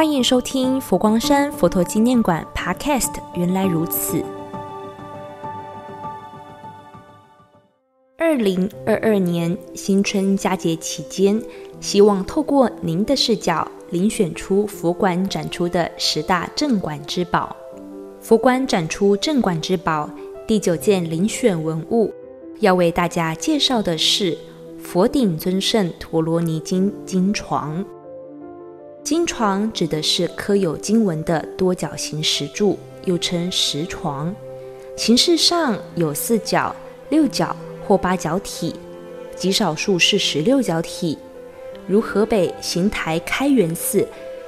欢迎收听佛光山佛陀纪念馆 Podcast。原来如此。二零二二年新春佳节期间，希望透过您的视角，遴选出佛馆展出的十大镇馆之宝。佛馆展出镇馆之宝第九件遴选文物，要为大家介绍的是佛顶尊胜陀罗尼经经床。经床指的是刻有经文的多角形石柱，又称石床，形式上有四角、六角或八角体，极少数是十六角体。如河北邢台开元寺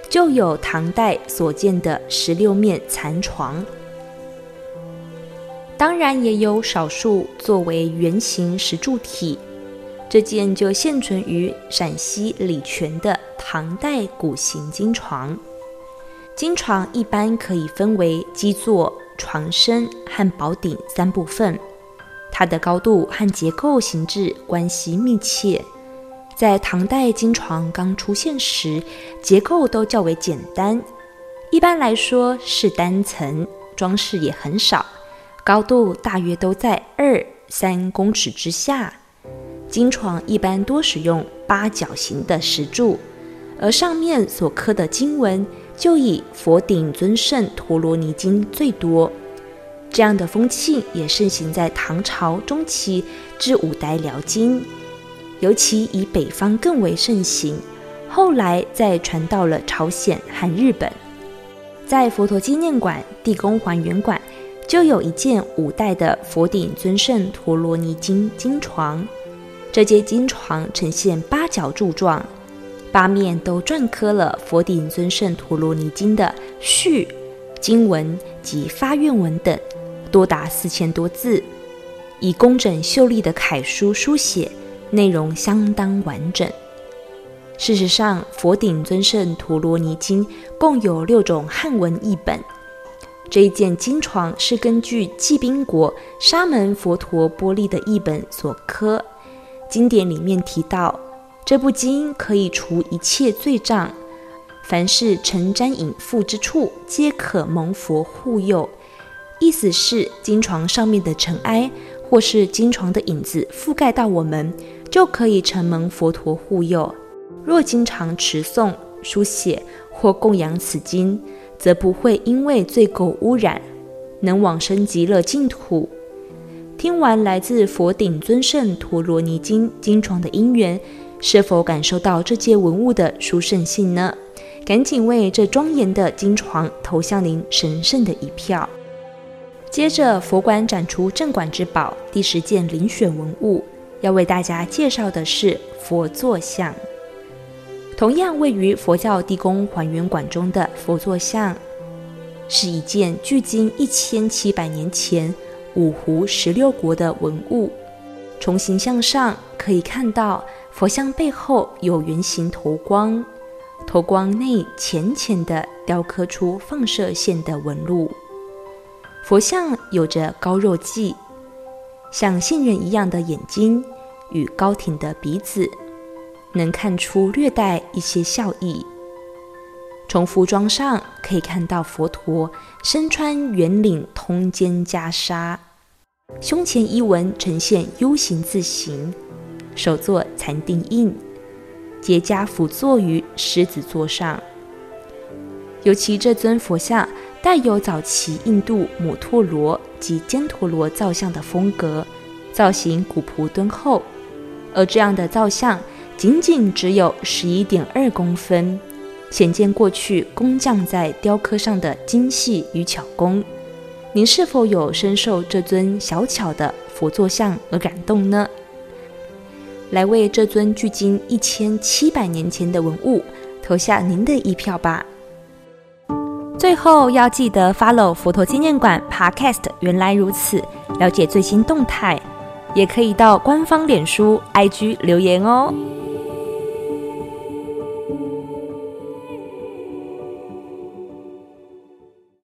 就有唐代所建的十六面残床，当然也有少数作为圆形石柱体。这件就现存于陕西礼泉的唐代古形金床。金床一般可以分为基座、床身和宝顶三部分，它的高度和结构形制关系密切。在唐代金床刚出现时，结构都较为简单，一般来说是单层，装饰也很少，高度大约都在二三公尺之下。金床一般多使用八角形的石柱，而上面所刻的经文就以佛顶尊胜陀罗尼经最多。这样的风气也盛行在唐朝中期至五代辽金，尤其以北方更为盛行。后来再传到了朝鲜和日本。在佛陀纪念馆地宫还原馆，就有一件五代的佛顶尊胜陀罗尼经经床。这间金床呈现八角柱状，八面都篆刻了佛顶尊胜陀罗尼经的序、经文及发愿文等，多达四千多字，以工整秀丽的楷书书写，内容相当完整。事实上，佛顶尊胜陀罗尼经共有六种汉文译本。这一件金床是根据济宾国沙门佛陀波利的译本所刻。经典里面提到，这部经可以除一切罪障，凡是尘沾隐覆之处，皆可蒙佛护佑。意思是，经床上面的尘埃，或是经床的影子覆盖到我们，就可以承蒙佛陀护佑。若经常持诵、书写或供养此经，则不会因为罪垢污染，能往生极乐净土。听完来自佛顶尊胜陀罗尼经经床的因缘，是否感受到这件文物的殊胜性呢？赶紧为这庄严的经床投向您神圣的一票。接着，佛馆展出镇馆之宝第十件遴选文物，要为大家介绍的是佛座像。同样位于佛教地宫还原馆中的佛座像，是一件距今一千七百年前。五湖十六国的文物，从形象上可以看到佛像背后有圆形头光，头光内浅浅的雕刻出放射线的纹路。佛像有着高肉髻，像杏仁一样的眼睛与高挺的鼻子，能看出略带一些笑意。从服装上可以看到佛陀身穿圆领通肩袈裟，胸前衣纹呈现 U 型字形，手作禅定印，结跏趺坐于狮子座上。尤其这尊佛像带有早期印度摩陀罗及犍陀罗造像的风格，造型古朴敦厚，而这样的造像仅仅只有十一点二公分。显见过去工匠在雕刻上的精细与巧工，您是否有深受这尊小巧的佛坐像而感动呢？来为这尊距今一千七百年前的文物投下您的一票吧！最后要记得 follow 佛陀纪念馆 Podcast，原来如此，了解最新动态，也可以到官方脸书、IG 留言哦。